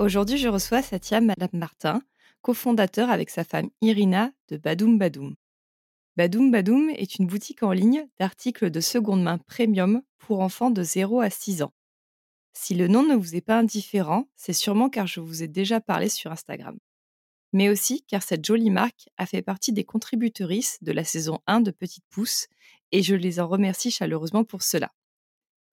Aujourd'hui, je reçois Satya Madame Martin, cofondateur avec sa femme Irina de Badoum Badoum. Badoum Badoum est une boutique en ligne d'articles de seconde main premium pour enfants de 0 à 6 ans. Si le nom ne vous est pas indifférent, c'est sûrement car je vous ai déjà parlé sur Instagram. Mais aussi car cette jolie marque a fait partie des contributrices de la saison 1 de Petite Pousse et je les en remercie chaleureusement pour cela.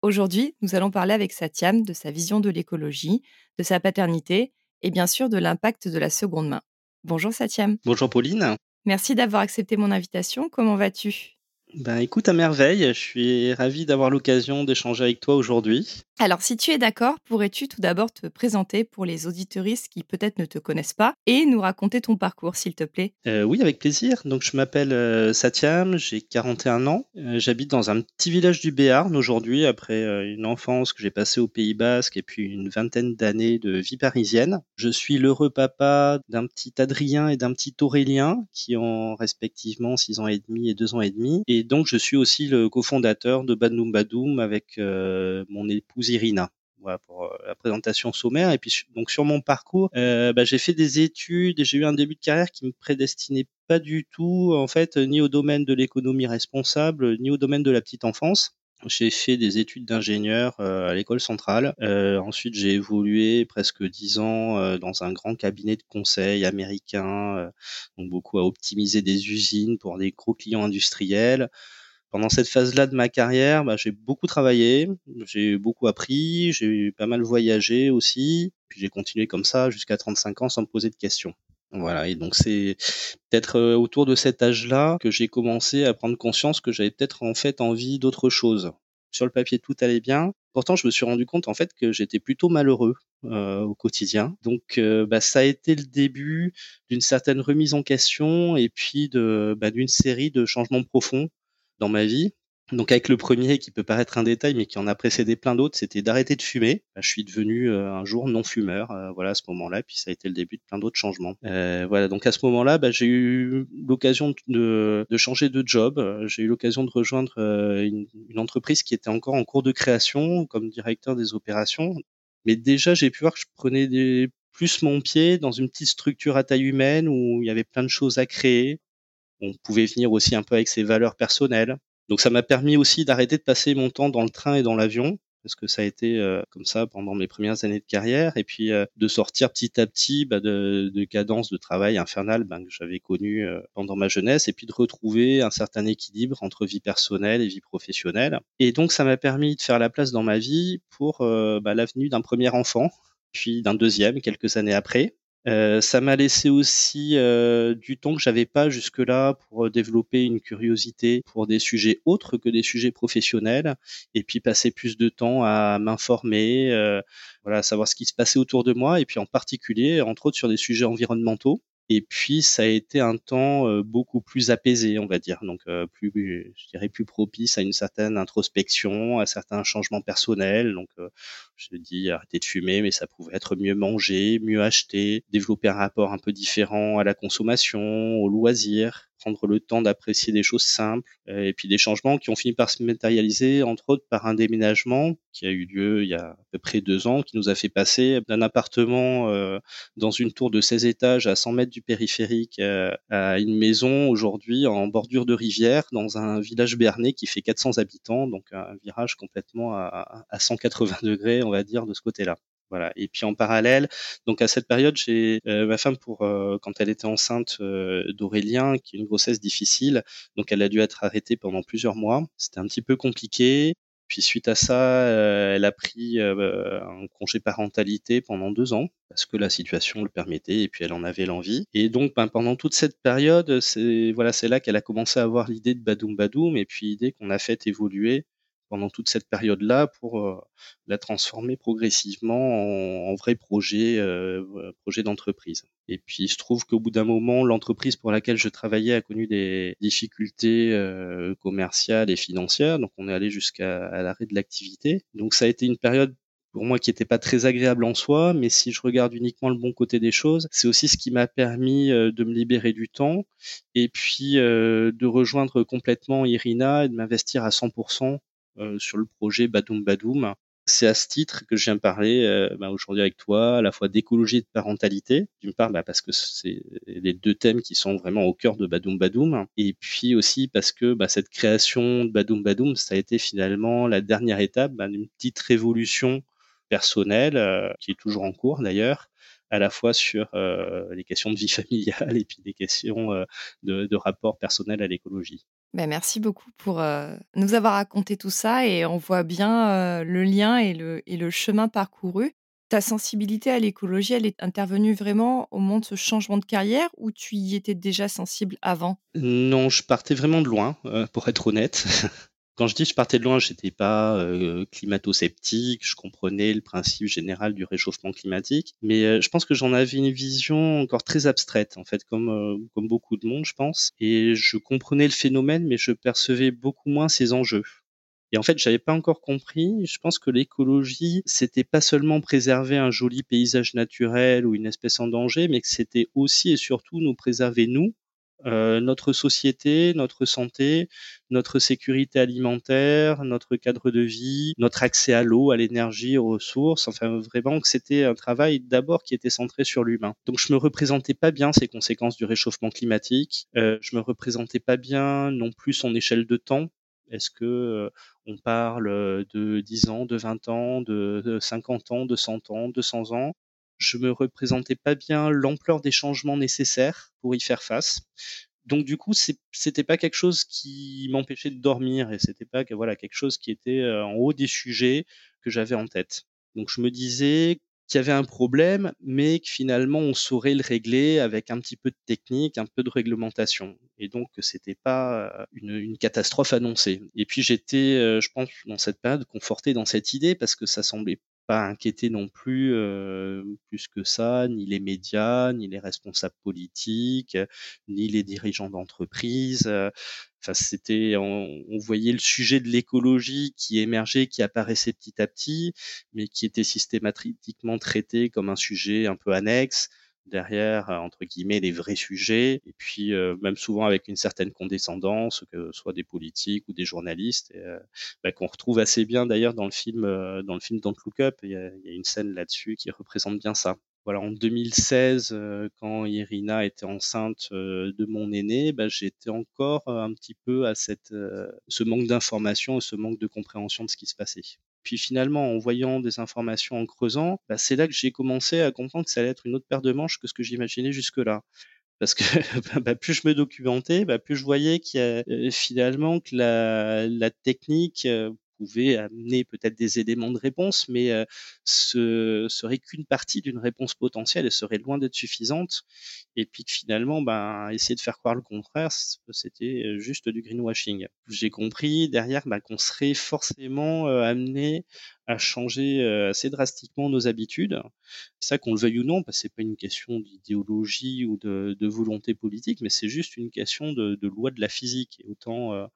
Aujourd'hui, nous allons parler avec Satyam de sa vision de l'écologie, de sa paternité et bien sûr de l'impact de la seconde main. Bonjour Satyam. Bonjour Pauline. Merci d'avoir accepté mon invitation. Comment vas-tu? Ben, écoute, à merveille, je suis ravi d'avoir l'occasion d'échanger avec toi aujourd'hui. Alors, si tu es d'accord, pourrais-tu tout d'abord te présenter pour les auditoristes qui peut-être ne te connaissent pas et nous raconter ton parcours, s'il te plaît? Euh, Oui, avec plaisir. Donc, je m'appelle euh, Satyam, j'ai 41 ans. Euh, j'habite dans un petit village du Béarn aujourd'hui, après une enfance que j'ai passée au Pays Basque et puis une vingtaine d'années de vie parisienne. Je suis l'heureux papa d'un petit Adrien et d'un petit Aurélien qui ont respectivement 6 ans et demi et 2 ans et demi. Et donc, je suis aussi le cofondateur de Badoum Badoum avec euh, mon épouse Irina. Voilà pour euh, la présentation sommaire. Et puis donc sur mon parcours, euh, bah, j'ai fait des études et j'ai eu un début de carrière qui me prédestinait pas du tout en fait ni au domaine de l'économie responsable ni au domaine de la petite enfance. J'ai fait des études d'ingénieur à l'école centrale. ensuite, j'ai évolué presque dix ans dans un grand cabinet de conseil américain, donc beaucoup à optimiser des usines pour des gros clients industriels. Pendant cette phase-là de ma carrière, bah, j'ai beaucoup travaillé, j'ai beaucoup appris, j'ai pas mal voyagé aussi, puis j'ai continué comme ça jusqu'à 35 ans sans me poser de questions. Voilà, et donc c'est peut-être euh, autour de cet âge-là que j'ai commencé à prendre conscience que j'avais peut-être en fait envie d'autre chose. Sur le papier, tout allait bien. Pourtant, je me suis rendu compte en fait que j'étais plutôt malheureux euh, au quotidien. Donc, euh, bah, ça a été le début d'une certaine remise en question et puis de bah, d'une série de changements profonds dans ma vie. Donc avec le premier qui peut paraître un détail mais qui en a précédé plein d'autres, c'était d'arrêter de fumer. Bah, je suis devenu euh, un jour non fumeur, euh, voilà à ce moment-là, puis ça a été le début de plein d'autres changements. Euh, voilà donc à ce moment-là, bah, j'ai eu l'occasion de, de, changer de job. J'ai eu l'occasion de rejoindre une, une, entreprise qui était encore en cours de création comme directeur des opérations. Mais déjà j'ai pu voir que je prenais des, plus mon pied dans une petite structure à taille humaine où il y avait plein de choses à créer. On pouvait venir aussi un peu avec ses valeurs personnelles donc ça m'a permis aussi d'arrêter de passer mon temps dans le train et dans l'avion parce que ça a été euh, comme ça pendant mes premières années de carrière, et puis euh, de sortir petit à petit bah, de, de de travail infernales ben, que j'avais connues euh, pendant ma jeunesse, et puis de retrouver un certain équilibre entre vie personnelle et vie professionnelle. Et donc ça m'a permis de faire la place dans ma vie pour bah, l'avenue d'un premier enfant, puis d'un deuxième quelques années après. Euh, ça m'a laissé aussi euh, du temps que j'avais pas jusque-là pour euh, développer une curiosité pour des sujets autres que des sujets professionnels, et puis passer plus de temps à m'informer, voilà, à savoir ce qui se passait autour de moi, et puis en particulier, entre autres, sur des sujets environnementaux. Et puis ça a été un temps beaucoup plus apaisé, on va dire, donc plus, je dirais plus propice à une certaine introspection, à certains changements personnels. Donc je dis arrêter de fumer, mais ça pouvait être mieux manger, mieux acheter, développer un rapport un peu différent à la consommation, au loisir, prendre le temps d'apprécier des choses simples, et puis des changements qui ont fini par se matérialiser, entre autres par un déménagement qui a eu lieu il y a à peu près deux ans, qui nous a fait passer d'un appartement dans une tour de 16 étages à 100 mètres du périphérique à une maison aujourd'hui en bordure de rivière dans un village berné qui fait 400 habitants, donc un virage complètement à, à 180 degrés, on va dire, de ce côté-là. Voilà. Et puis en parallèle, donc à cette période, j'ai euh, ma femme pour euh, quand elle était enceinte euh, d'Aurélien, qui est une grossesse difficile, donc elle a dû être arrêtée pendant plusieurs mois. C'était un petit peu compliqué. Puis suite à ça, elle a pris un congé parentalité pendant deux ans parce que la situation le permettait et puis elle en avait l'envie. Et donc ben, pendant toute cette période, c'est voilà, c'est là qu'elle a commencé à avoir l'idée de Badoum Badoum et puis l'idée qu'on a fait évoluer pendant toute cette période-là pour euh, la transformer progressivement en, vrai projet, euh, projet d'entreprise. Et puis il se trouve qu'au bout d'un moment, l'entreprise pour laquelle je travaillais a connu des difficultés euh, commerciales et financières, donc on est allé jusqu'à l'arrêt de l'activité. Donc ça a été une période pour moi qui n'était pas très agréable en soi, mais si je regarde uniquement le bon côté des choses, c'est aussi ce qui m'a permis de me libérer du temps et puis de rejoindre complètement Irina et de m'investir à 100% euh, sur le projet Badoum Badoum. C'est à ce titre que je viens parler euh, bah, aujourd'hui avec toi, à la fois d'écologie et de parentalité. D'une part, bah, parce que c'est les deux thèmes qui sont vraiment au cœur de Badoum Badoum, et puis aussi parce que bah, cette création de Badoum Badoum, ça a été finalement la dernière étape d'une petite révolution personnelle euh, qui est toujours en cours d'ailleurs, à la fois sur les questions de vie familiale et puis des questions de, de rapport personnel à l'écologie. Ben, merci beaucoup pour euh, nous avoir raconté tout ça et on voit bien euh, le lien et le, et chemin parcouru. Ta sensibilité à l'écologie, elle est intervenue vraiment au moment de ce changement de carrière ou tu y étais déjà sensible avant? Non, je partais vraiment de loin, euh, pour être honnête. Quand je dis je partais de loin, j'étais pas euh, climato-sceptique, je comprenais le principe général du réchauffement climatique, mais euh, je pense que j'en avais une vision encore très abstraite, en fait, comme euh, comme beaucoup de monde, je pense, et je comprenais le phénomène, mais je percevais beaucoup moins ses enjeux. Et en fait, j'avais pas encore compris. Je pense que l'écologie, c'était pas seulement préserver un joli paysage naturel ou une espèce en danger, mais que c'était aussi et surtout nous préserver nous euh, notre société, notre santé, notre sécurité alimentaire, notre cadre de vie, notre accès à l'eau, à l'énergie, aux ressources. Enfin, vraiment que c'était un travail d'abord qui était centré sur l'humain. Donc, je me représentais pas bien ces conséquences du réchauffement climatique. Euh, je me représentais pas bien non plus son échelle de temps. Est-ce que euh, on parle de 10 ans, de 20 ans, de 50 ans, de 100 ans, de 100 ans? Je me représentais pas bien l'ampleur des changements nécessaires pour y faire face. Donc du coup, c'était pas quelque chose qui m'empêchait de dormir et c'était pas voilà quelque chose qui était euh, en haut des sujets que j'avais en tête. Donc je me disais qu'il y avait un problème, mais que finalement on saurait le régler avec un petit peu de technique, un peu de réglementation, et donc que c'était pas euh, une, une, catastrophe annoncée. Et puis j'étais, euh, je pense, dans cette période conforté dans cette idée parce que ça semblait inquiéter non plus plus que ça, ni les médias, ni les responsables politiques, ni les dirigeants d'entreprise. Enfin, c'était, on, voyait le sujet de l'écologie qui émergeait, qui apparaissait petit à petit, mais qui était systématiquement traité comme un sujet un peu annexe derrière, euh, entre guillemets, les vrais sujets, et puis euh, même souvent avec une certaine condescendance, que ce soit des politiques ou des journalistes, euh, bah, qu'on retrouve assez bien d'ailleurs dans le film, dans le film Don't Look Up. Il y a, il y a une scène là-dessus qui représente bien ça. Voilà, en 2016, quand Irina était enceinte de mon aîné, bah, j'étais encore un petit peu à cette, ce manque d'information et ce manque de compréhension de ce qui se passait. Puis finalement, en voyant des informations, en creusant, bah, c'est là que j'ai commencé à comprendre que ça allait être une autre paire de manches que ce que j'imaginais jusque-là. Parce que bah, plus je me documentais, bah, plus je voyais qu'il y a euh, finalement que la, la technique pouvait amener peut-être des éléments de réponse, mais euh, ce serait qu'une partie d'une réponse potentielle et serait loin d'être suffisante. Et puis que finalement, ben, essayer de faire croire le contraire, c'était euh, juste du greenwashing. J'ai compris derrière ben, qu'on serait forcément euh, amené à changer assez drastiquement nos habitudes. Ça qu'on le veuille ou non, parce que c'est pas une question d'idéologie ou de, volonté politique, mais c'est juste une question de, loi de la physique. Et autant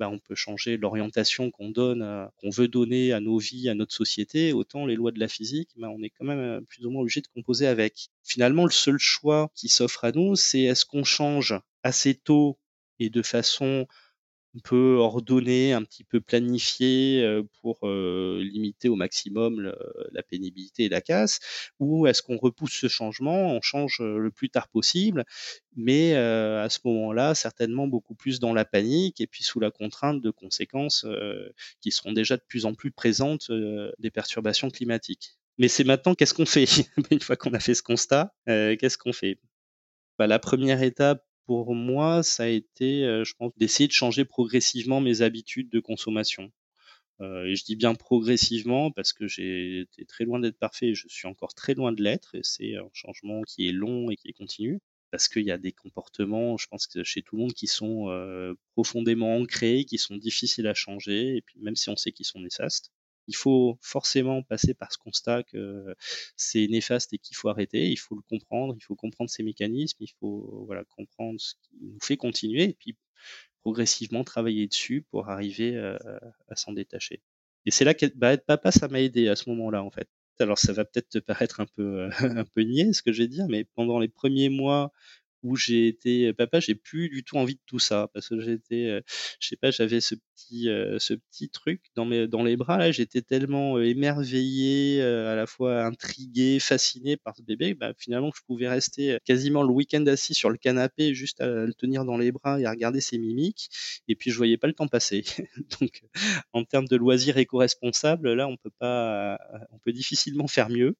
bah, on peut changer l'orientation qu'on donne, qu'on veut donner à nos vies, à notre société, autant les lois de la physique, bah, on est quand même euh, plus ou moins obligé de composer avec. Finalement, le seul choix qui s'offre à nous, c'est est-ce qu'on change assez tôt et de façon un peu ordonné, un petit peu planifié pour limiter au maximum la pénibilité et la casse Ou est-ce qu'on repousse ce changement, on change le plus tard possible, mais à ce moment-là, certainement beaucoup plus dans la panique et puis sous la contrainte de conséquences qui seront déjà de plus en plus présentes des perturbations climatiques. Mais c'est maintenant, qu'est-ce qu'on fait? Une fois qu'on a fait ce constat, qu'est-ce qu'on fait? Bah, La première étape, pour moi, ça a été, je pense, d'essayer de changer progressivement mes habitudes de consommation. et je dis bien progressivement parce que j'ai été très loin d'être parfait je suis encore très loin de l'être. Et c'est un changement qui est long et qui est continu. Parce qu'il y a des comportements, je pense que chez tout le monde, qui sont profondément ancrés, qui sont difficiles à changer, et puis même si on sait qu'ils sont néfastes il faut forcément passer par ce constat que c'est néfaste et qu'il faut arrêter. Il faut le comprendre, il faut comprendre ces mécanismes, il faut voilà comprendre ce qui nous fait continuer et puis progressivement travailler dessus pour arriver à, s'en détacher. Et c'est là que bah, papa, ça m'a aidé à ce moment-là en fait. Alors ça va peut-être te paraître un peu un peu niais ce que je vais dire, mais pendant les premiers mois où j'ai été papa, j'ai plus du tout envie de tout ça parce que j'étais, je sais pas, j'avais ce petit, ce petit truc dans mes, dans les bras là, j'étais tellement émerveillé, à la fois intrigué, fasciné par ce bébé, bah, finalement je pouvais rester quasiment le week-end assis sur le canapé juste à le tenir dans les bras et à regarder ses mimiques, et puis je voyais pas le temps passer. Donc, en termes de loisirs éco-responsables, là on peut pas, on peut difficilement faire mieux.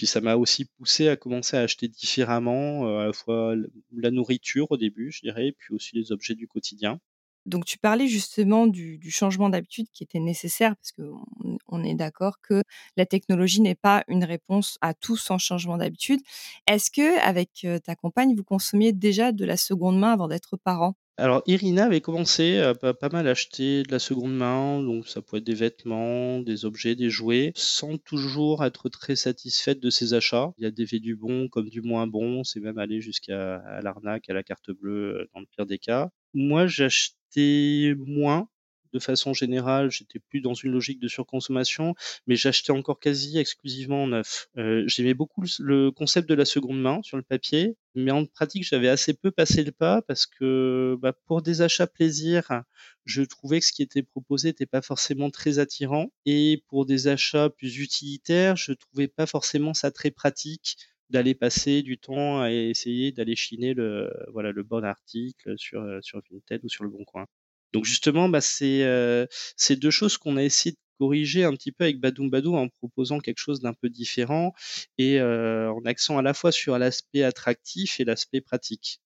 Puis ça m'a aussi poussé à commencer à acheter différemment, euh, à la fois la nourriture au début, je dirais, puis aussi les objets du quotidien. Donc tu parlais justement du, changement d'habitude qui était nécessaire parce qu'on on est d'accord que la technologie n'est pas une réponse à tout sans changement d'habitude. Est-ce que avec euh, ta compagne vous consommiez déjà de la seconde main avant d'être parent? Alors Irina avait commencé à pas, mal acheter de la seconde main, donc ça peut être des vêtements, des objets, des jouets, sans toujours être très satisfaite de ses achats. Il y a des faits du bon comme du moins bon, c'est même aller jusqu'à l'arnaque, à la carte bleue euh, dans le pire des cas. Moi j'achetais moins de façon générale, j'étais plus dans une logique de surconsommation, mais j'achetais encore quasi exclusivement en neuf. Euh, j'aimais beaucoup le, concept de la seconde main sur le papier, mais en pratique, j'avais assez peu passé le pas parce que bah, pour des achats plaisir, je trouvais que ce qui était proposé n'était pas forcément très attirant, et pour des achats plus utilitaires, je trouvais pas forcément ça très pratique d'aller passer du temps à essayer d'aller chiner le voilà le bon article sur sur Vinted ou sur le Bon Coin. Donc justement, bah, c'est euh, deux choses qu'on a essayé de corriger un petit peu avec Badoum Badou en proposant quelque chose d'un peu différent et euh, en accent à la fois sur l'aspect attractif et l'aspect pratique.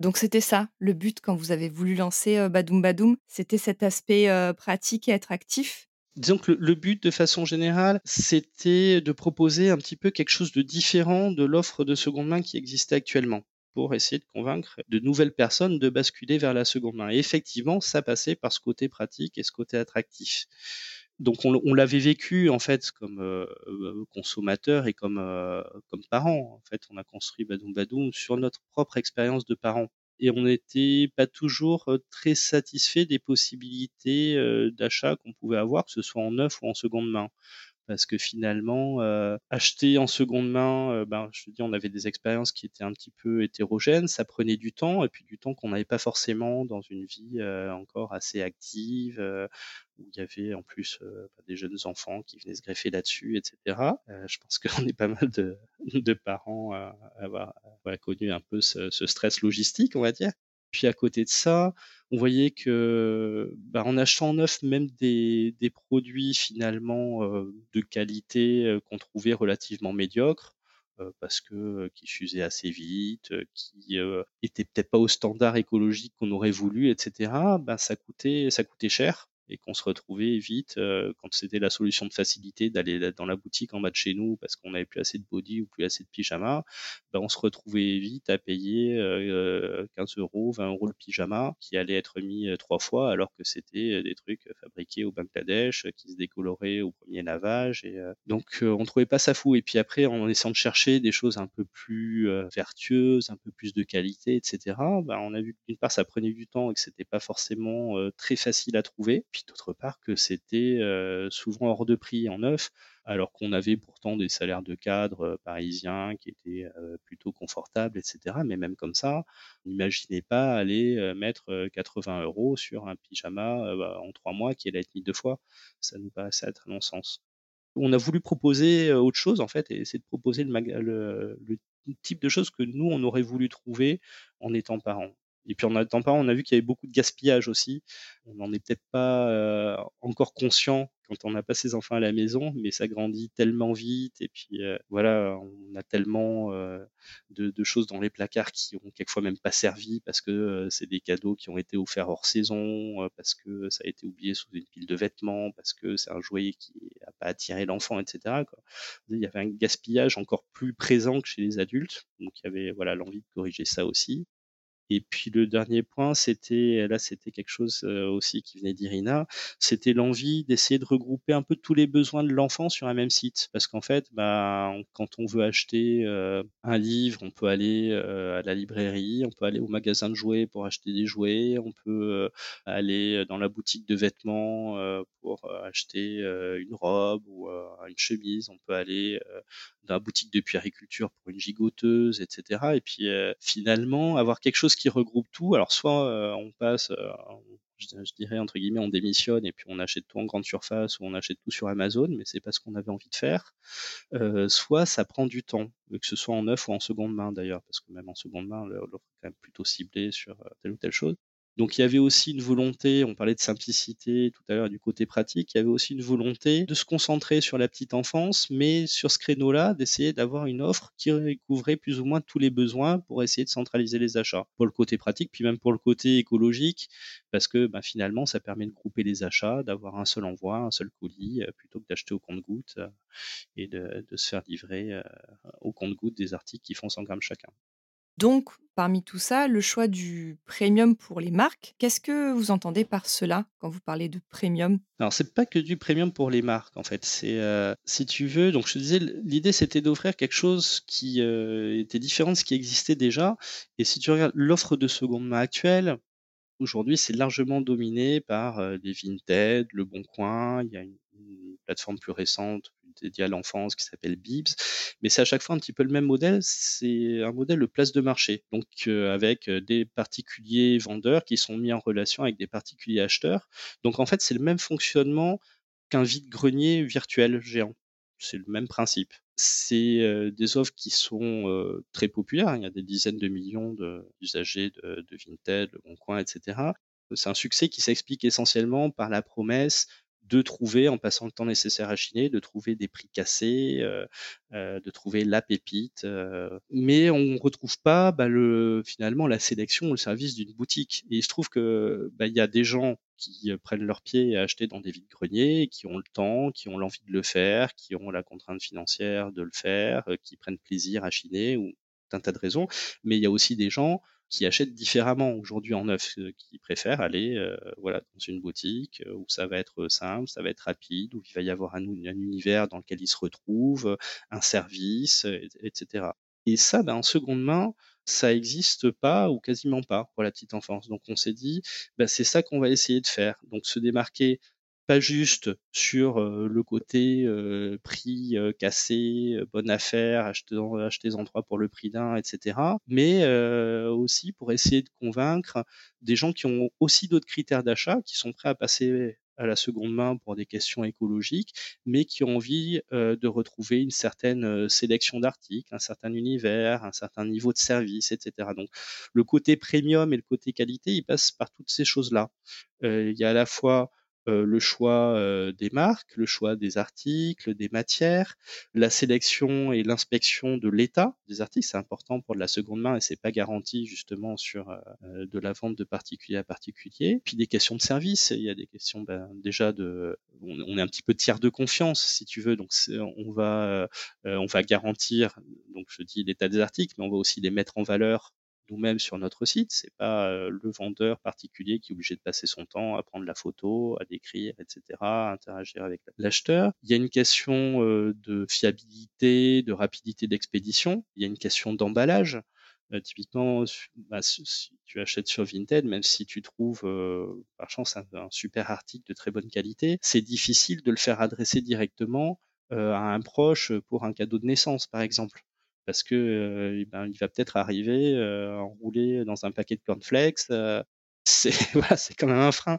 Donc c'était ça, le but quand vous avez voulu lancer euh, Badoum Badoum, c'était cet aspect pratique et attractif? Disons que le, but, de façon générale, c'était de proposer un petit peu quelque chose de différent de l'offre de seconde main qui existait actuellement pour essayer de convaincre de nouvelles personnes de basculer vers la seconde main. Et effectivement, ça passait par ce côté pratique et ce côté attractif. Donc on, l'avait vécu en fait comme euh, euh, consommateur et comme euh, comme parent. En fait, on a construit Badoum Badoum sur notre propre expérience de parent et on n'était pas toujours très satisfait des possibilités d'achat qu'on pouvait avoir, que ce soit en neuf ou en seconde main parce que finalement, euh, acheter en seconde main, euh, ben, je dis, on avait des expériences qui étaient un petit peu hétérogènes, ça prenait du temps, et puis du temps qu'on n'avait pas forcément dans une vie euh, encore assez active, où il y avait en plus ben, des jeunes enfants qui venaient se greffer là-dessus, etc. je pense qu'on est pas mal de, de parents à avoir connu un peu ce, ce stress logistique, on va dire. Puis à côté de ça, on voyait que bah, en achetant neuf même des, produits finalement euh, de qualité euh, qu'on trouvait relativement médiocres, euh, parce que qui s'usaient assez vite, qui étaient peut-être pas au standard écologique qu'on aurait voulu, etc. Bah, ça coûtait cher et qu'on se retrouvait vite euh, quand c'était la solution de facilité d'aller dans la boutique en bas de chez nous parce qu'on n'avait plus assez de body ou plus assez de pyjama, ben on se retrouvait vite à payer euh, 15 euros, 20 euros le pyjama qui allait être mis euh, trois fois alors que c'était euh, des trucs fabriqués au Bangladesh qui se décoloraient au premier lavage et donc on trouvait pas ça fou et puis après en essayant de chercher des choses un peu plus vertueuses, un peu plus de qualité, etc. Ben on a vu que d'une part ça prenait du temps et que c'était pas forcément très facile à trouver puis d'autre part que c'était souvent hors de prix en neuf, alors qu'on avait pourtant des salaires de cadre parisiens qui étaient plutôt confortables, etc. Mais même comme ça, n'imaginez pas aller mettre 80 euros sur un pyjama bah, en trois mois qui allait être mis deux fois. Ça nous paraissait être un non-sens. On a voulu proposer autre chose en fait, et c'est de proposer le type de choses que nous on aurait voulu trouver en étant parents. Et puis en n'attendant pas, on a vu qu'il y avait beaucoup de gaspillage aussi. On n'en est peut-être pas euh, encore conscient quand on n'a pas ses enfants à la maison, mais ça grandit tellement vite. Et puis euh, voilà, on a tellement euh, de, choses dans les placards qui ont quelquefois même pas servi parce que c'est des cadeaux qui ont été offerts hors saison, parce que ça a été oublié sous une pile de vêtements, parce que c'est un jouet qui n'a pas attiré l'enfant, etc. Il y avait un gaspillage encore plus présent que chez les adultes. Donc il y avait voilà l'envie de corriger ça aussi. Et puis le dernier point, c'était là, c'était quelque chose aussi qui venait d'Irina, c'était l'envie d'essayer de regrouper un peu tous les besoins de l'enfant sur un même site, parce qu'en fait, bah, quand on veut acheter un livre, on peut aller à la librairie, on peut aller au magasin de jouets pour acheter des jouets, on peut aller dans la boutique de vêtements pour acheter une robe ou une chemise, on peut aller dans la boutique de puériculture pour une gigoteuse, etc. Et puis finalement, avoir quelque chose qui regroupe tout. Alors soit euh, on passe, euh, je, dirais entre guillemets, on démissionne et puis on achète tout en grande surface ou on achète tout sur Amazon, mais c'est pas ce qu'on avait envie de faire. Euh, soit ça prend du temps, que ce soit en neuf ou en seconde main d'ailleurs, parce que même en seconde main, l'offre est quand même plutôt ciblée sur telle ou telle chose. Donc il y avait aussi une volonté, on parlait de simplicité tout à l'heure du côté pratique, il y avait aussi une volonté de se concentrer sur la petite enfance, mais sur ce créneau-là, d'essayer d'avoir une offre qui couvrait plus ou moins tous les besoins pour essayer de centraliser les achats. Pour le côté pratique, puis même pour le côté écologique, parce que bah, finalement, ça permet de grouper les achats, d'avoir un seul envoi, un seul colis, euh, plutôt que d'acheter au compte-goutte euh, et de, se faire livrer euh, au compte-goutte des articles qui font 100 grammes chacun. Donc, parmi tout ça, le choix du premium pour les marques, qu'est-ce que vous entendez par cela quand vous parlez de premium? Alors, c'est pas que du premium pour les marques, en fait. C'est, euh, si tu veux, donc je te disais, l'idée c'était d'offrir quelque chose qui euh, était différent de ce qui existait déjà. Et si tu regardes l'offre de seconde main actuelle, aujourd'hui, c'est largement dominé par euh, des Vinted, Le Bon Coin. Il y a une plateforme plus récente dédié à l'enfance qui s'appelle Bibs. Mais c'est à chaque fois un petit peu le même modèle. C'est un modèle de place de marché. Donc, euh, avec euh, des particuliers vendeurs qui sont mis en relation avec des particuliers acheteurs. Donc, en fait, c'est le même fonctionnement qu'un vide-grenier virtuel géant. C'est le même principe. C'est euh, des offres qui sont très populaires. Il y a des dizaines de millions d'usagers de, de, Vinted, Le Bon Coin, etc. C'est un succès qui s'explique essentiellement par la promesse de trouver, en passant le temps nécessaire à chiner, de trouver des prix cassés, euh, euh, de trouver la pépite. Euh, mais on ne retrouve pas bah, le, finalement la sélection le service d'une boutique. Et il se trouve que bah, y a des gens qui prennent leur pied à acheter dans des vides greniers, qui ont le temps, qui ont l'envie de le faire, qui ont la contrainte financière de le faire, qui prennent plaisir à chiner ou un tas de raisons. Mais il y a aussi des gens qui achètent différemment aujourd'hui en neuf, euh, qui préfèrent aller euh, voilà dans une boutique euh, où ça va être simple, ça va être rapide, où il va y avoir un, univers dans lequel ils se retrouvent, un service, etc. Et ça, ben, en seconde main, ça n'existe pas ou quasiment pas pour la petite enfance. Donc on s'est dit, ben, c'est ça qu'on va essayer de faire. Donc se démarquer pas juste sur le côté prix cassé, bonne affaire, achetez-en achetez trois pour le prix d'un, etc. Mais aussi pour essayer de convaincre des gens qui ont aussi d'autres critères d'achat, qui sont prêts à passer à la seconde main pour des questions écologiques, mais qui ont envie de retrouver une certaine sélection d'articles, un certain univers, un certain niveau de service, etc. Donc le côté premium et le côté qualité, ils passent par toutes ces choses-là. il y a à la fois euh, le choix euh, des marques, le choix des articles, des matières, la sélection et l'inspection de l'état des articles, c'est important pour de la seconde main et c'est pas garanti justement sur euh, de la vente de particulier à particulier. Puis des questions de service, il y a des questions ben, déjà de, on, est un petit peu tiers de confiance si tu veux, donc on va on va garantir, donc je dis l'état des articles, mais on va aussi les mettre en valeur nous-mêmes sur notre site. C'est pas le vendeur particulier qui est obligé de passer son temps à prendre la photo, à décrire, etc., à interagir avec l'acheteur. Il y a une question de fiabilité, de rapidité d'expédition. Il y a une question d'emballage. Heu, typiquement, bah, si tu achètes sur Vinted, même si tu trouves, heu, par chance un un super article de très bonne qualité, c'est difficile de le faire adresser directement, heu, à un proche, pour un cadeau de naissance, par exemple. Parce que, ben, il va peut-être arriver, enroulé dans un paquet de cornflakes, c'est quand même un frein.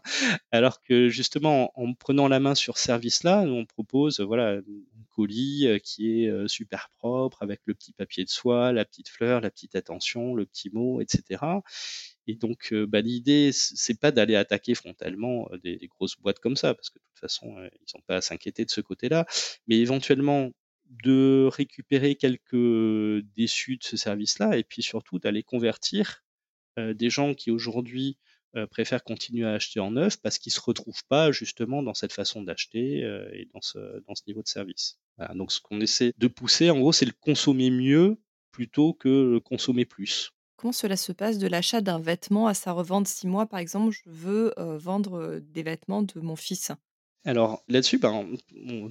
Alors que justement, en en prenant la main sur ce service-là, on propose, voilà, un colis, qui est, super propre avec le petit papier de soie, la petite fleur, la petite attention, le petit mot et cetera et donc bah, l'idée c'est pas d'aller attaquer frontalement, des grosses boîtes comme ça parce que de toute façon, ils ont pas à s'inquiéter de ce côté-là. Mais éventuellement de récupérer quelques déçus de ce service-là et puis surtout d'aller convertir, heu, des gens qui aujourd'hui, heu, préfèrent continuer à acheter en neuf parce qu'ils se retrouvent pas justement dans cette façon d'acheter, et dans ce dans ce niveau de service. Donc ce qu'on essaie de pousser en gros, c'est le consommer mieux plutôt que le consommer plus. Comment cela se passe de l'achat d'un vêtement à sa revente? Si moi, par exemple, je veux, vendre, des vêtements de mon fils. Alors là-dessus, ben,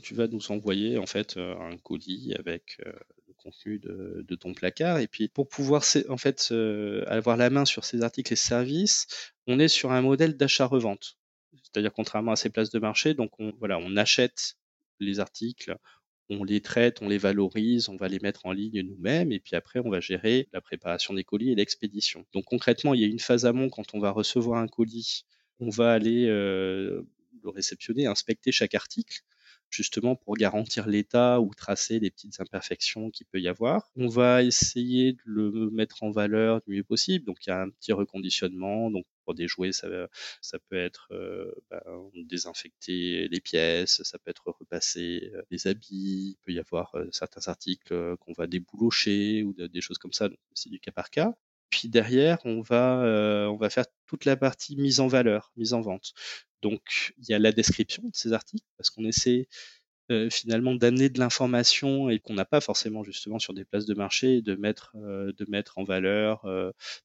tu vas nous envoyer en fait, heu, un colis avec, heu, le contenu de ton placard et puis pour pouvoir en fait, avoir la main sur ces articles et services, on est sur un modèle d'achat-revente. C'est-à-dire contrairement à ces places de marché, donc on voilà, on achète les articles, on les traite, on les valorise, on va les mettre en ligne nous-mêmes et puis après on va gérer la préparation des colis et l'expédition. Donc concrètement, il y a une phase amont quand on va recevoir un colis, on va aller, heu, le réceptionner, inspecter chaque article, justement pour garantir l'état ou tracer les petites imperfections qu'il peut y avoir. On va essayer de le mettre en valeur du mieux possible, donc il y a un petit reconditionnement, donc pour des jouets, ça peut être, heu, ben, désinfecter les pièces, ça peut être repasser, heu, les habits, il peut y avoir, heu, certains articles, qu'on va déboulocher ou de des choses comme ça, c'est du cas par cas. Puis derrière, on va, heu, on va faire toute la partie mise en valeur, mise en vente. Donc il y a la description de ces articles parce qu'on essaie, heu, finalement d'amener de l'information et qu'on n'a pas forcément justement sur des places de marché, de mettre, heu, de mettre en valeur,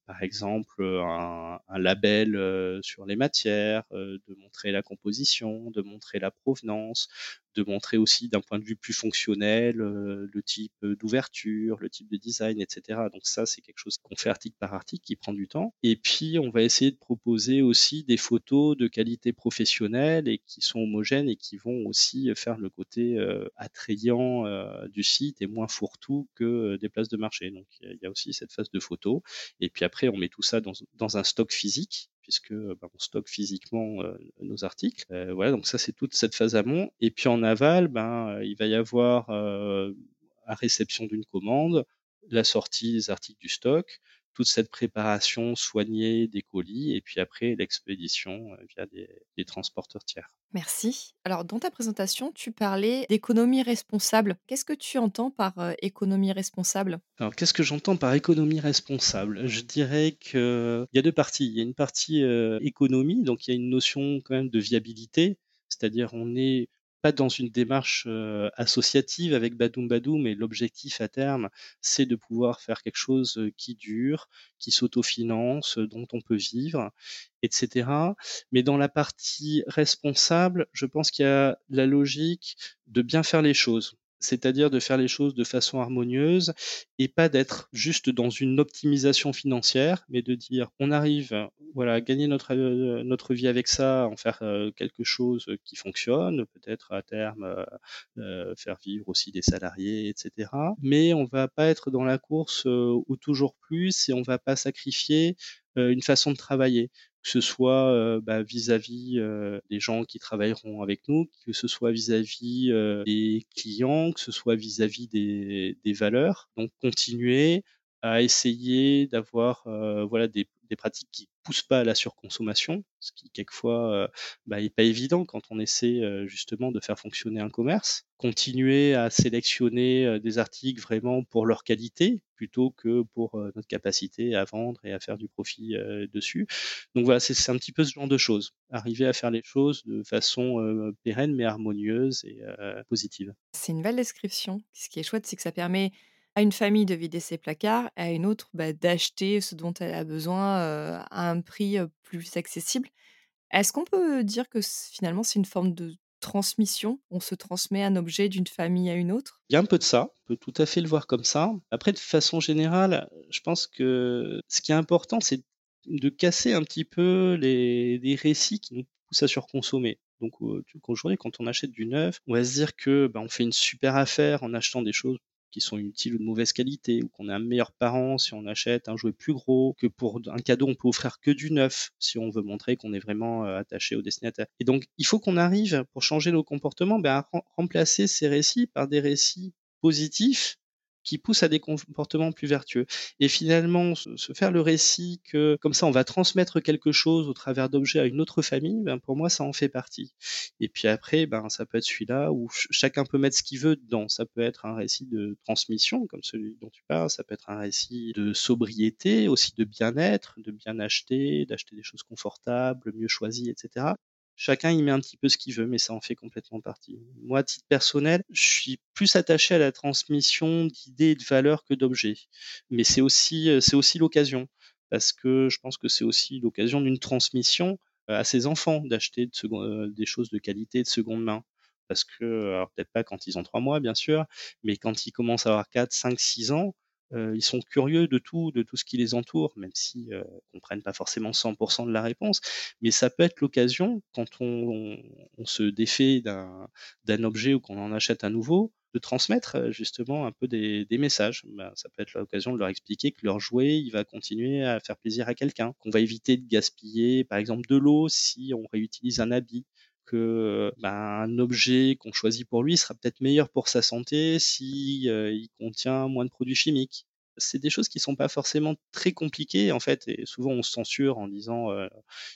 par exemple, un label, sur les matières, de montrer la composition, de montrer la provenance, de montrer aussi d'un point de vue plus fonctionnel, heu, le type, heu, d'ouverture, le type de design et cetera. Donc ça, c'est quelque chose qu'on fait article par article, qui prend du temps et puis on va essayer de proposer aussi des photos de qualité professionnelle et qui sont homogènes et qui vont aussi, faire le côté, heu, attrayant, du site et moins fourre-tout que, des places de marché. Donc il y a aussi cette phase de photo et puis après on met tout ça dans dans un stock physique puisque, bah, on stocke physiquement, heu, nos articles. Heu, voilà, donc ça, c'est toute cette phase amont et puis en aval, ben, il va y avoir, la réception d'une commande, la sortie des articles du stock, toute cette préparation soignée des colis et puis après l'expédition, heu, via des des transporteurs tiers. Merci. Alors, dans ta présentation, tu parlais d'économie responsable. Qu'est-ce que tu entends par, heu, économie responsable? Alors, qu'est-ce que j'entends par économie responsable? Je dirais qu'il y a 2 parties. Il y a une partie, heu, économie, donc il y a une notion quand même de viabilité, c'est-à-dire on n'est pas dans une démarche, heu, associative avec Badoum Badoum et l'objectif à terme, c'est de pouvoir faire quelque chose, heu, qui dure, qui s'autofinance, heu, dont on peut vivre et cetera. Mais dans la partie responsable, je pense qu'il y a la logique de bien faire les choses. C'est-à-dire de faire les choses de façon harmonieuse et pas d'être juste dans une optimisation financière, mais de dire: «On arrive, voilà, à gagner notre, notre vie avec ça, en faire, heu, quelque chose, qui fonctionne, peut-être à terme, heu, faire vivre aussi des salariés et cetera. Mais on va pas être dans la course, au toujours plus et on va pas sacrifier, une façon de travailler». Que ce soit, heu, bah, vis-à-vis, heu, des gens qui travailleront avec nous, que ce soit vis-à-vis, heu, des clients, que ce soit vis-à-vis des des valeurs. Donc continuer à essayer d'avoir, voilà des des pratiques qui poussent pas à la surconsommation, ce qui quelquefois, heu, bah, est pas évident quand on essaie, heu, justement de faire fonctionner un commerce. Continuer à sélectionner, heu, des articles vraiment pour leur qualité, plutôt que pour, heu, notre capacité à vendre et à faire du profit, dessus. Donc voilà, c'est un petit peu ce genre de choses. Arriver à faire les choses de façon, pérenne mais harmonieuse et positive. C'est une belle description. Ce qui est chouette, c'est que ça permet à une famille de vider ses placards, à une autre, bah, d'acheter ce dont elle a besoin, à un prix, plus accessible. Est-ce qu'on peut dire que finalement, c'est une forme de transmission? On se transmet un objet d'une famille à une autre? Il y a un peu de ça, on peut tout à fait le voir comme ça. Après, de façon générale, je pense que ce qui est important, c'est de casser un petit peu les, les récits qui nous poussent à surconsommer. Donc aujourd'hui, quand on achète du neuf, on va se dire que bah, on fait une super affaire en achetant des choses qui sont inutiles ou de mauvaise qualité, ou qu'on est un meilleur parent si on achète un jouet plus gros, que pour un cadeau on peut offrir que du neuf si on veut montrer qu'on est vraiment euh, attaché au destinataire. Et donc il faut qu'on arrive pour changer nos comportements ben, à remplacer ces récits par des récits positifs qui pousse à des comportements plus vertueux. Et finalement, se faire le récit que comme ça on va transmettre quelque chose au travers d'objets à une autre famille, ben pour moi ça en fait partie. Et puis après, ben ça peut être celui-là où chacun peut mettre ce qu'il veut dedans. Ça peut être un récit de transmission comme celui dont tu parles, ça peut être un récit de sobriété, aussi de bien-être, de bien acheter, d'acheter des choses confortables, mieux choisies, etc. Chacun y met un petit peu ce qu'il veut, mais ça en fait complètement partie. Moi, à titre personnel, je suis plus attaché à la transmission d'idées et de valeurs que d'objets. Mais c'est aussi, euh, c'est aussi l'occasion, parce que je pense que c'est aussi l'occasion d'une transmission euh, à ses enfants d'acheter euh, des choses de qualité de seconde main. Parce que, alors peut-être pas quand ils ont trois mois, bien sûr, mais quand ils commencent à avoir 4, 5, 6 ans, euh, ils sont curieux de tout, de tout ce qui les entoure, même si euh, comprennent pas forcément 100% de la réponse. Mais ça peut être l'occasion, quand on, on, se défait d'un objet ou qu'on en achète un nouveau, de transmettre euh, justement un peu des, des messages. Ben, ça peut être l'occasion de leur expliquer que leur jouet, il va continuer à faire plaisir à quelqu'un, qu'on va éviter de gaspiller, par exemple, de l'eau si on réutilise un habit que ben, un objet qu'on choisit pour lui sera peut-être meilleur pour sa santé si euh, il contient moins de produits chimiques. C'est des choses qui sont pas forcément très compliquées en fait, et souvent on se censure en disant euh,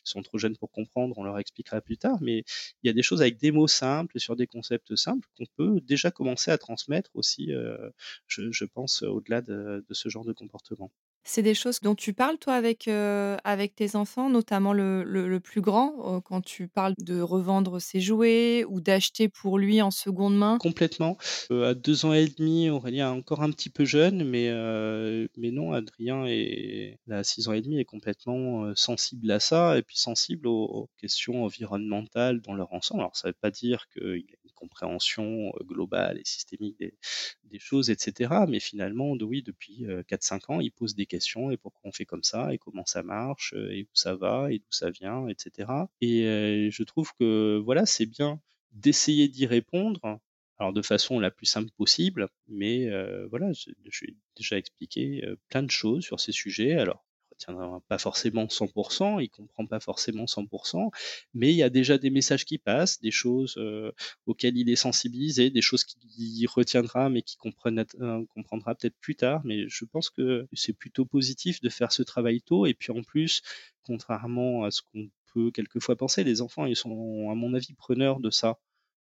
ils sont trop jeunes pour comprendre, on leur expliquera plus tard. Mais il y a des choses avec des mots simples et sur des concepts simples qu'on peut déjà commencer à transmettre aussi, euh, je, pense, au-delà de, de ce genre de comportement. C'est des choses dont tu parles, toi, avec, heu, avec tes enfants, notamment le le plus grand, heu, quand tu parles de revendre ses jouets ou d'acheter pour lui en seconde main? Complètement. Heu, à 2 ans et demi, Aurélien est encore un petit peu jeune, mais mais non, Adrien est à 6 ans et demi est complètement, sensible à ça et puis sensible aux aux questions environnementales dans leur ensemble. Alors ça veut pas dire qu'il une compréhension, globale et systémique des choses et cetera, mais finalement, oui, depuis, heu, 4-5 ans, il pose des questions et pourquoi on fait comme ça et comment ça marche et où ça va et d'où ça vient, etc. Et je trouve que voilà, c'est bien d'essayer d'y répondre. Alors de façon la plus simple possible, mais euh, voilà, vais déjà expliqué plein de choses sur ces sujets. Alors retiendra pas forcément 100%, il comprend pas forcément 100%, mais il y a déjà des messages qui passent, des choses euh, auxquelles il est sensibilisé, des choses qu'il retiendra mais qu'il euh, comprendra peut-être plus tard. Mais je pense que c'est plutôt positif de faire ce travail tôt. Et puis en plus, contrairement à ce qu'on peut quelquefois penser, les enfants, ils sont à mon avis preneurs de ça.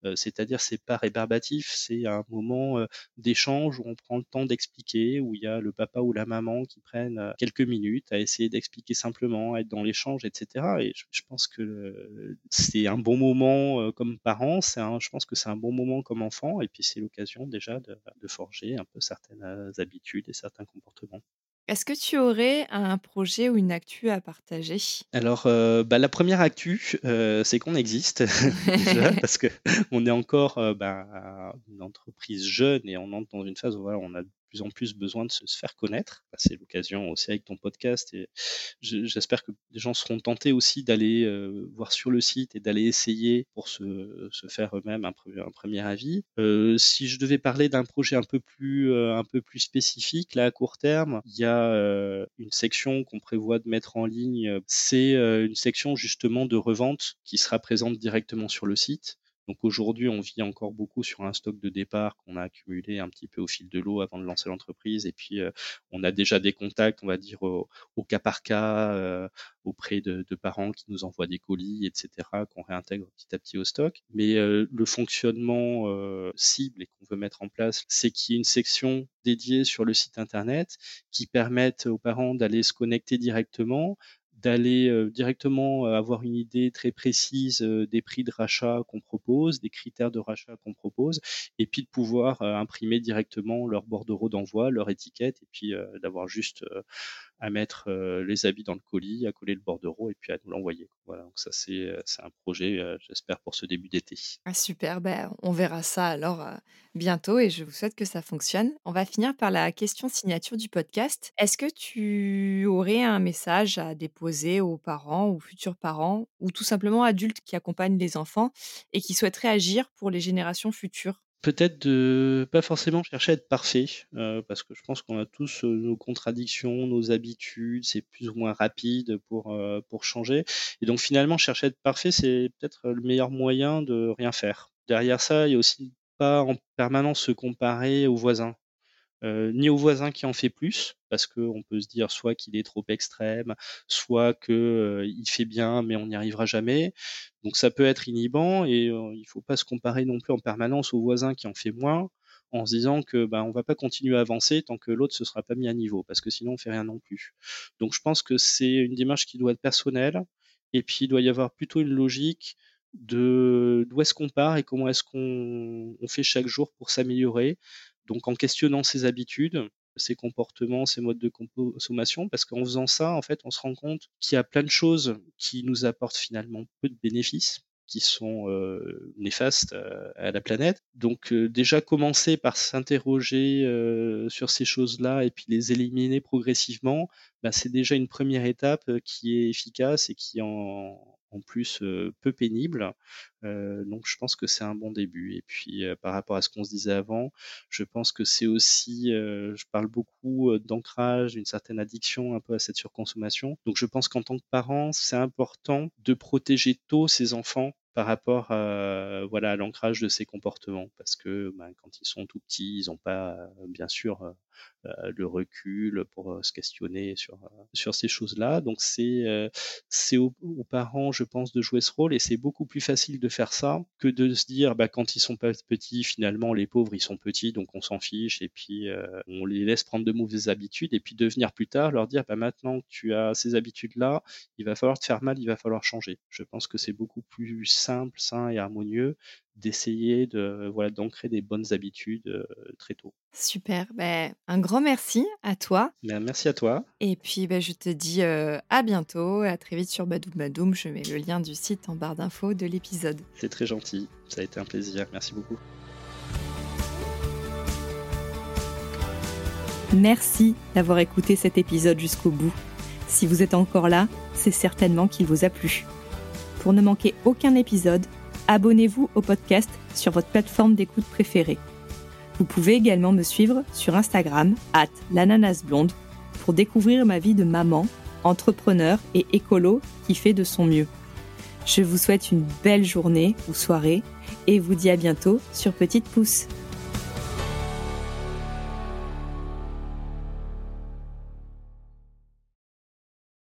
Euh, c'est-à-dire c'est pas rébarbatif, c'est un moment euh, d'échange où on prend le temps d'expliquer, où il y a le papa ou la maman qui prennent euh, quelques minutes à essayer d'expliquer simplement, à être dans l'échange, etc. Et je, pense que c'est un bon moment comme parent, c'est je pense que c'est un bon moment comme enfant, et puis c'est l'occasion déjà de forger un peu certaines habitudes et certains comportements. Est-ce que tu aurais un projet ou une actu à partager? Alors, heu, bah, la première actu, heu, c'est qu'on existe déjà parce qu'on est encore, heu, bah, une entreprise jeune et on entre dans une phase où voilà, on a plus en plus besoin de se, faire connaître. Bah, c'est l'occasion aussi avec ton podcast et j'espère que les gens seront tentés aussi d'aller euh, voir sur le site et d'aller essayer pour se, se faire eux-mêmes un, premier avis. Euh, si je devais parler d'un projet un peu plus euh, un peu plus spécifique là à court terme, il y a une section qu'on prévoit de mettre en ligne. C'est une section justement de revente qui sera présente directement sur le site. Donc aujourd'hui, on vit encore beaucoup sur un stock de départ qu'on a accumulé un petit peu au fil de l'eau avant de lancer l'entreprise. Et puis, euh, on a déjà des contacts, on va dire, au, cas par cas, euh, auprès de, parents qui nous envoient des colis, etc., qu'on réintègre petit à petit au stock. Mais euh, le fonctionnement cible et qu'on veut mettre en place, c'est qu'il y ait une section dédiée sur le site Internet qui permette aux parents d'aller se connecter directement, d'aller euh, directement euh, avoir une idée très précise euh, des prix de rachat qu'on propose, des critères de rachat qu'on propose, et puis de pouvoir imprimer directement leur bordereau d'envoi, leur étiquette, et puis d'avoir juste à mettre les habits dans le colis, à coller le bordereau et puis à nous l'envoyer. Voilà, donc ça c'est un projet, j'espère, pour ce début d'été. Ah, super, ben, on verra ça alors bientôt et je vous souhaite que ça fonctionne. On va finir par la question signature du podcast. Est-ce que tu aurais un message à déposer aux parents ou futurs parents ou tout simplement adultes qui accompagnent les enfants et qui souhaiteraient agir pour les générations futures? Peut-être de pas forcément chercher à être parfait, euh, parce que je pense qu'on a tous euh, nos contradictions, nos habitudes, c'est plus ou moins rapide pour, euh, pour changer. Et donc finalement, chercher à être parfait, c'est peut-être le meilleur moyen de rien faire. Derrière ça, il y a aussi pas en permanence se comparer aux voisins. Euh, ni au voisin qui en fait plus, parce qu'on peut se dire soit qu'il est trop extrême, soit qu'il euh, fait bien, mais on n'y arrivera jamais. Donc ça peut être inhibant et euh, il faut pas se comparer non plus en permanence au voisin qui en fait moins, en se disant que ben on va pas continuer à avancer tant que l'autre se sera pas mis à niveau, parce que sinon on fait rien non plus. Donc je pense que c'est une démarche qui doit être personnelle, et puis il doit y avoir plutôt une logique de d'où est-ce qu'on part et comment est-ce qu'on on fait chaque jour pour s'améliorer donc en questionnant ses habitudes, ses comportements, ses modes de consommation, parce qu'en faisant ça, en fait, on se rend compte qu'il y a plein de choses qui nous apportent finalement peu de bénéfices qui sont néfastes à la planète. Donc déjà commencer par s'interroger sur ces choses-là et puis les éliminer progressivement, bah, c'est déjà une première étape qui est efficace et qui en, plus peu pénible. donc je pense que c'est un bon début. Et puis par rapport à ce qu'on se disait avant, je pense que c'est aussi, je parle beaucoup d'ancrage, d'une certaine addiction un peu à cette surconsommation. Donc je pense qu'en tant que parent, c'est important de protéger tôt ses enfants par rapport à voilà l'ancrage de ces comportements parce que ben, quand ils sont tout petits ils n'ont pas bien sûr le recul pour euh, se questionner sur euh, sur ces choses-là. Donc c'est aux, parents, je pense, de jouer ce rôle et c'est beaucoup plus facile de faire ça que de se dire bah quand ils sont pas petits, finalement les pauvres ils sont petits donc on s'en fiche et puis on les laisse prendre de mauvaises habitudes et puis de venir plus tard leur dire bah maintenant que tu as ces habitudes là, il va falloir te faire mal, il va falloir changer. Je pense que c'est beaucoup plus simple, sain et harmonieux d'essayer de voilà d'ancrer des bonnes habitudes très tôt. Super, ben, un grand merci à toi. Ben, merci à toi. Et puis ben, je te dis à bientôt, à très vite sur Badoum Badoum. Je mets le lien du site en barre d'infos de l'épisode. C'est très gentil, ça a été un plaisir, merci beaucoup. Merci d'avoir écouté cet épisode jusqu'au bout. Si vous êtes encore là, c'est certainement qu'il vous a plu. Pour ne manquer aucun épisode, abonnez-vous au podcast sur votre plateforme d'écoute préférée. Vous pouvez également me suivre sur Instagram, at l'ananasblonde, pour découvrir ma vie de maman, entrepreneur et écolo qui fait de son mieux. Je vous souhaite une belle journée ou soirée et vous dis à bientôt sur Petite Pouce.